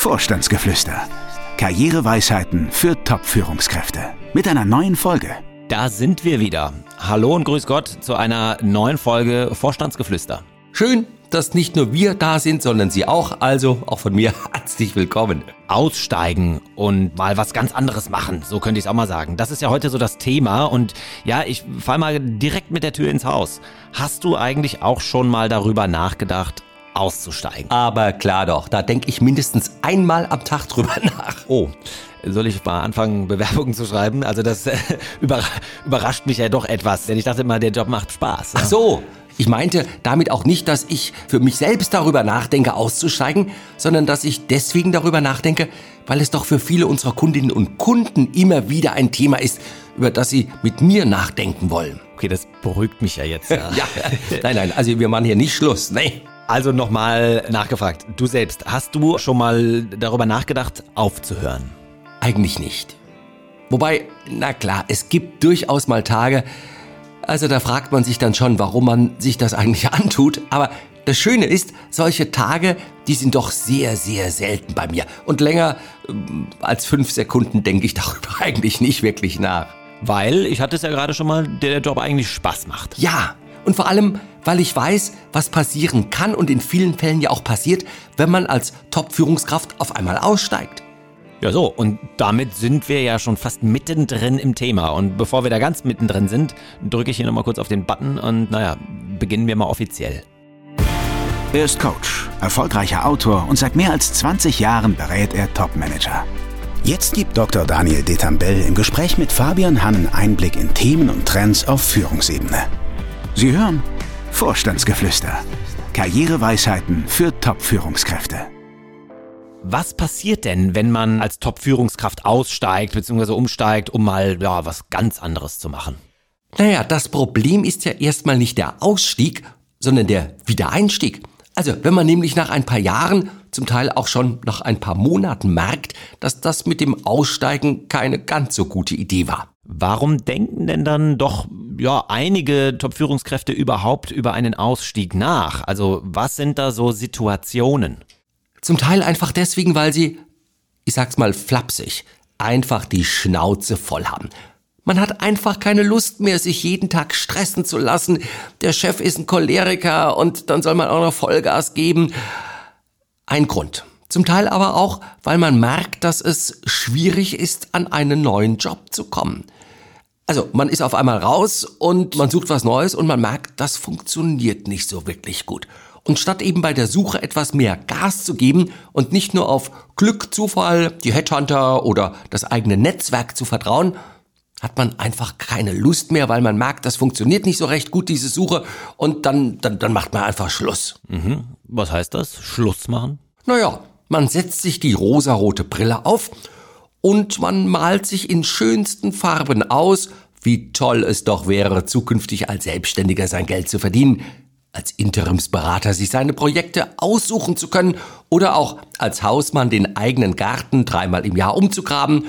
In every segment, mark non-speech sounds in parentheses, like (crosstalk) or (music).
Vorstandsgeflüster. Karriereweisheiten für Top-Führungskräfte. Mit einer neuen Folge. Da sind wir wieder. Hallo und grüß Gott zu einer neuen Folge Vorstandsgeflüster. Schön, dass nicht nur wir da sind, sondern Sie auch. Also auch von mir (laughs) herzlich willkommen. Aussteigen und mal was ganz anderes machen, so könnte ich es auch mal sagen. Das ist ja heute so das Thema und ja, ich fall mal direkt mit der Tür ins Haus. Hast du eigentlich auch schon mal darüber nachgedacht, auszusteigen? Aber klar doch, da denke ich mindestens einmal am Tag drüber (laughs) nach. Oh, soll ich mal anfangen, Bewerbungen zu schreiben? Also das äh, (laughs) überrascht mich ja doch etwas, denn ich dachte immer, der Job macht Spaß. Ach so, ich meinte damit auch nicht, dass ich für mich selbst darüber nachdenke, auszusteigen, sondern dass ich deswegen darüber nachdenke, weil es doch für viele unserer Kundinnen und Kunden immer wieder ein Thema ist, über das sie mit mir nachdenken wollen. Okay, das beruhigt mich ja jetzt. Ja, (laughs) ja nein, nein, also wir machen hier nicht Schluss, nee. Also nochmal nachgefragt, du selbst, hast du schon mal darüber nachgedacht, aufzuhören? Eigentlich nicht. Wobei, na klar, es gibt durchaus mal Tage, also da fragt man sich dann schon, warum man sich das eigentlich (laughs) antut. Aber das Schöne ist, solche Tage, die sind doch sehr, sehr selten bei mir. Und länger ähm, als fünf Sekunden denke ich (laughs) darüber eigentlich nicht wirklich nach. Weil, ich hatte es ja gerade schon mal, der Job eigentlich Spaß macht. Ja, und vor allem, weil ich weiß, was passieren kann und in vielen Fällen ja auch passiert, wenn man als Top-Führungskraft auf einmal aussteigt. Ja, so, und damit sind wir ja schon fast mittendrin im Thema. Und bevor wir da ganz mittendrin sind, drücke ich hier nochmal kurz auf den Button und naja, beginnen wir mal offiziell. Er ist Coach, erfolgreicher Autor und seit mehr als 20 Jahren berät er Topmanager. Jetzt gibt Dr. Daniel Detambell im Gespräch mit Fabian Hannen Einblick in Themen und Trends auf Führungsebene. Sie hören Vorstandsgeflüster. Karriereweisheiten für Top-Führungskräfte. Was passiert denn, wenn man als Top-Führungskraft aussteigt bzw. umsteigt, um mal ja, was ganz anderes zu machen? Naja, das Problem ist ja erstmal nicht der Ausstieg, sondern der Wiedereinstieg. Also, wenn man nämlich nach ein paar Jahren, zum Teil auch schon nach ein paar Monaten merkt, dass das mit dem Aussteigen keine ganz so gute Idee war. Warum denken denn dann doch ja einige Top-Führungskräfte überhaupt über einen Ausstieg nach? Also, was sind da so Situationen? Zum Teil einfach deswegen, weil sie, ich sag's mal flapsig, einfach die Schnauze voll haben. Man hat einfach keine Lust mehr, sich jeden Tag stressen zu lassen. Der Chef ist ein Choleriker und dann soll man auch noch Vollgas geben. Ein Grund. Zum Teil aber auch, weil man merkt, dass es schwierig ist, an einen neuen Job zu kommen. Also man ist auf einmal raus und man sucht was Neues und man merkt, das funktioniert nicht so wirklich gut. Und statt eben bei der Suche etwas mehr Gas zu geben und nicht nur auf Glück, Zufall, die Headhunter oder das eigene Netzwerk zu vertrauen, hat man einfach keine Lust mehr, weil man merkt, das funktioniert nicht so recht gut, diese Suche, und dann, dann, dann macht man einfach Schluss. Mhm. Was heißt das? Schluss machen? Naja, man setzt sich die rosarote Brille auf und man malt sich in schönsten Farben aus, wie toll es doch wäre, zukünftig als Selbstständiger sein Geld zu verdienen, als Interimsberater sich seine Projekte aussuchen zu können oder auch als Hausmann den eigenen Garten dreimal im Jahr umzugraben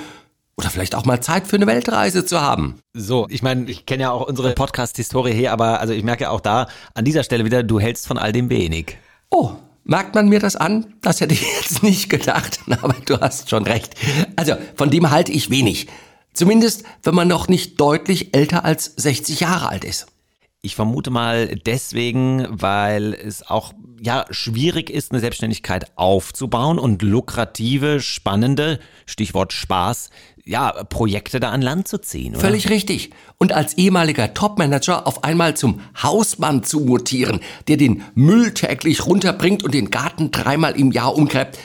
oder vielleicht auch mal Zeit für eine Weltreise zu haben. So, ich meine, ich kenne ja auch unsere Podcast-Historie hier, aber also ich merke auch da an dieser Stelle wieder, du hältst von all dem wenig. Oh, merkt man mir das an? Das hätte ich (laughs) jetzt nicht gedacht, (laughs) aber du hast schon recht. Also, von dem halte ich wenig. Zumindest, wenn man noch nicht deutlich älter als 60 Jahre alt ist. Ich vermute mal deswegen, weil es auch ja schwierig ist, eine Selbstständigkeit aufzubauen und lukrative, spannende, Stichwort Spaß, ja, Projekte da an Land zu ziehen. Oder? Völlig richtig. Und als ehemaliger Topmanager auf einmal zum Hausmann zu mutieren, der den Müll täglich runterbringt und den Garten dreimal im Jahr umgräbt,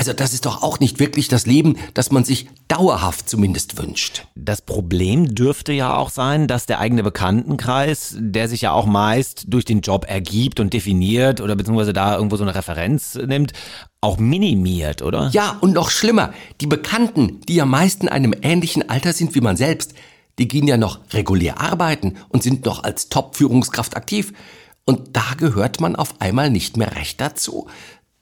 also das ist doch auch nicht wirklich das Leben, das man sich dauerhaft zumindest wünscht. Das Problem dürfte ja auch sein, dass der eigene Bekanntenkreis, der sich ja auch meist durch den Job ergibt und definiert oder beziehungsweise da irgendwo so eine Referenz nimmt, auch minimiert, oder? Ja, und noch schlimmer, die Bekannten, die ja meist in einem ähnlichen Alter sind wie man selbst, die gehen ja noch regulär arbeiten und sind noch als Top-Führungskraft aktiv. Und da gehört man auf einmal nicht mehr recht dazu.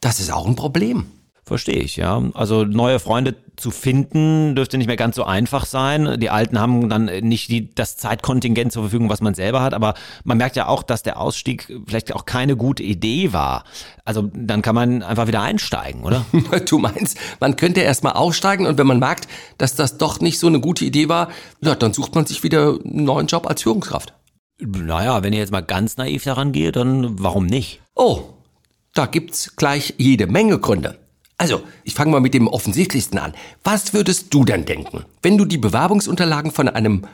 Das ist auch ein Problem. Verstehe ich, ja. Also neue Freunde zu finden dürfte nicht mehr ganz so einfach sein. Die Alten haben dann nicht die, das Zeitkontingent zur Verfügung, was man selber hat. Aber man merkt ja auch, dass der Ausstieg vielleicht auch keine gute Idee war. Also dann kann man einfach wieder einsteigen, oder? (laughs) Du meinst, man könnte erstmal aussteigen und wenn man merkt, dass das doch nicht so eine gute Idee war, ja, dann sucht man sich wieder einen neuen Job als Führungskraft. Naja, wenn ich jetzt mal ganz naiv daran gehe, dann warum nicht? Oh, da gibt's gleich jede Menge Gründe. Also, ich fange mal mit dem offensichtlichsten an. Was würdest du denn denken, wenn du die Bewerbungsunterlagen von einem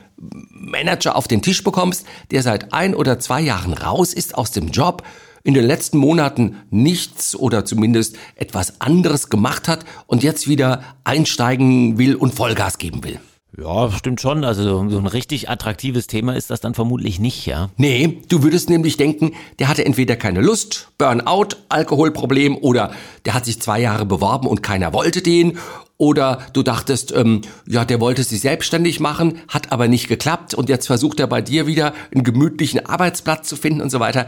Manager auf den Tisch bekommst, der seit ein oder zwei Jahren raus ist aus dem Job, in den letzten Monaten nichts oder zumindest etwas anderes gemacht hat und jetzt wieder einsteigen will und Vollgas geben will? Ja, stimmt schon. Also so ein richtig attraktives Thema ist das dann vermutlich nicht, ja. Nee, du würdest nämlich denken, der hatte entweder keine Lust, Burnout, Alkoholproblem oder der hat sich zwei Jahre beworben und keiner wollte den oder du dachtest, ähm, ja, der wollte sich selbstständig machen, hat aber nicht geklappt und jetzt versucht er bei dir wieder einen gemütlichen Arbeitsplatz zu finden und so weiter.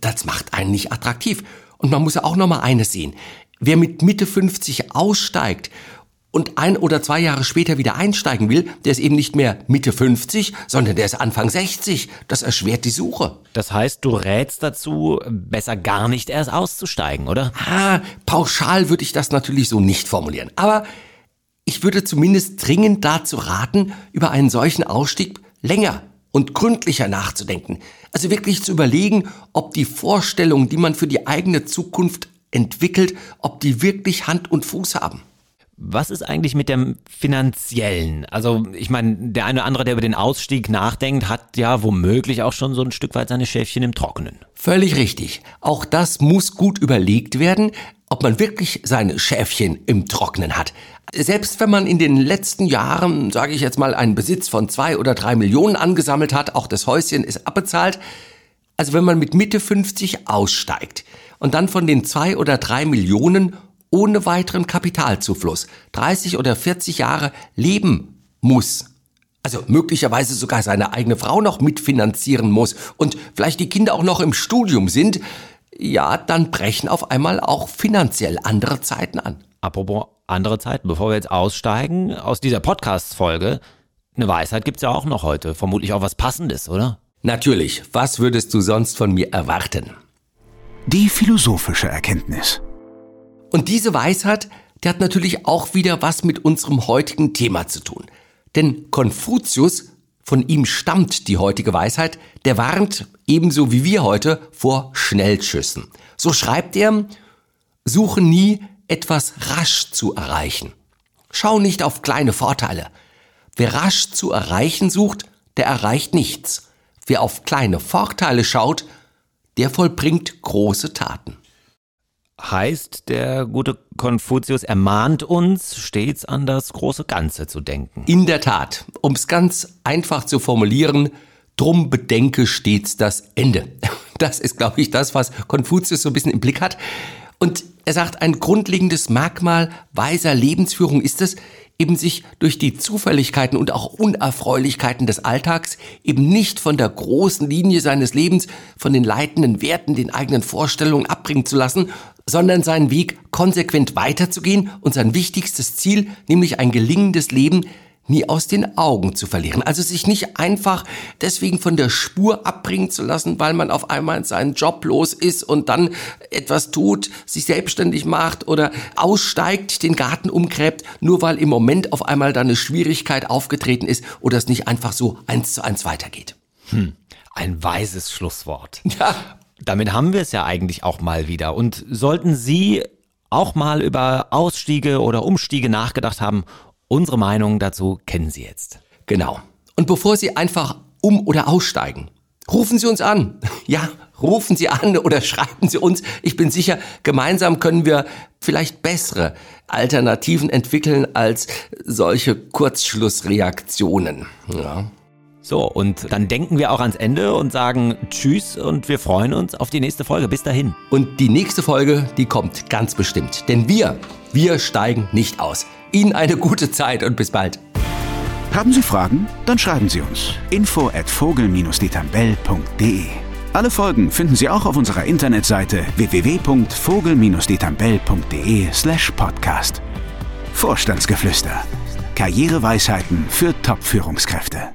Das macht einen nicht attraktiv. Und man muss ja auch noch mal eines sehen. Wer mit Mitte 50 aussteigt und ein oder zwei Jahre später wieder einsteigen will, der ist eben nicht mehr Mitte 50, sondern der ist Anfang 60. Das erschwert die Suche. Das heißt, du rätst dazu, besser gar nicht erst auszusteigen, oder? Ah, pauschal würde ich das natürlich so nicht formulieren. Aber ich würde zumindest dringend dazu raten, über einen solchen Ausstieg länger und gründlicher nachzudenken. Also wirklich zu überlegen, ob die Vorstellungen, die man für die eigene Zukunft entwickelt, ob die wirklich Hand und Fuß haben. Was ist eigentlich mit dem finanziellen? Also ich meine, der eine oder andere, der über den Ausstieg nachdenkt, hat ja womöglich auch schon so ein Stück weit seine Schäfchen im Trockenen. Völlig richtig. Auch das muss gut überlegt werden, ob man wirklich seine Schäfchen im Trockenen hat. Selbst wenn man in den letzten Jahren, sage ich jetzt mal, einen Besitz von zwei oder drei Millionen angesammelt hat, auch das Häuschen ist abbezahlt. Also wenn man mit Mitte 50 aussteigt und dann von den zwei oder drei Millionen ohne weiteren Kapitalzufluss 30 oder 40 Jahre leben muss. Also möglicherweise sogar seine eigene Frau noch mitfinanzieren muss und vielleicht die Kinder auch noch im Studium sind, ja, dann brechen auf einmal auch finanziell andere Zeiten an. Apropos andere Zeiten, bevor wir jetzt aussteigen aus dieser Podcast-Folge, eine Weisheit gibt's ja auch noch heute. Vermutlich auch was Passendes, oder? Natürlich. Was würdest du sonst von mir erwarten? Die philosophische Erkenntnis. Und diese Weisheit, die hat natürlich auch wieder was mit unserem heutigen Thema zu tun. Denn Konfuzius, von ihm stammt die heutige Weisheit, der warnt ebenso wie wir heute vor Schnellschüssen. So schreibt er, suche nie etwas rasch zu erreichen. Schau nicht auf kleine Vorteile. Wer rasch zu erreichen sucht, der erreicht nichts. Wer auf kleine Vorteile schaut, der vollbringt große Taten. Heißt, der gute Konfuzius ermahnt uns, stets an das große Ganze zu denken. In der Tat, um es ganz einfach zu formulieren, drum bedenke stets das Ende. (laughs) Das ist, glaube ich, das, was Konfuzius so ein bisschen im Blick hat. Und er sagt, ein grundlegendes Merkmal weiser Lebensführung ist es, eben sich durch die Zufälligkeiten und auch Unerfreulichkeiten des Alltags eben nicht von der großen Linie seines Lebens, von den leitenden Werten, den eigenen Vorstellungen abbringen zu lassen, sondern seinen Weg konsequent weiterzugehen und sein wichtigstes Ziel, nämlich ein gelingendes Leben, nie aus den Augen zu verlieren. Also sich nicht einfach deswegen von der Spur abbringen zu lassen, weil man auf einmal seinen Job los ist und dann etwas tut, sich selbstständig macht oder aussteigt, den Garten umgräbt, nur weil im Moment auf einmal da eine Schwierigkeit aufgetreten ist oder es nicht einfach so eins zu eins weitergeht. Hm, ein weises Schlusswort. Ja, damit haben wir es ja eigentlich auch mal wieder. Und sollten Sie auch mal über Ausstiege oder Umstiege nachgedacht haben, unsere Meinung dazu kennen Sie jetzt. Genau. Und bevor Sie einfach um- oder aussteigen, rufen Sie uns an. (laughs) Ja, rufen Sie an oder schreiben Sie uns. Ich bin sicher, gemeinsam können wir vielleicht bessere Alternativen entwickeln als solche Kurzschlussreaktionen. Ja. So, und dann denken wir auch ans Ende und sagen Tschüss und wir freuen uns auf die nächste Folge. Bis dahin. Und die nächste Folge, die kommt ganz bestimmt. Denn wir, wir steigen nicht aus. Ihnen eine gute Zeit und bis bald. Haben Sie Fragen? Dann schreiben Sie uns. Info at vogel-detambell.de Alle Folgen finden Sie auch auf unserer Internetseite www.vogel-detambell.de slash podcast. Vorstandsgeflüster. Karriereweisheiten für Top-Führungskräfte.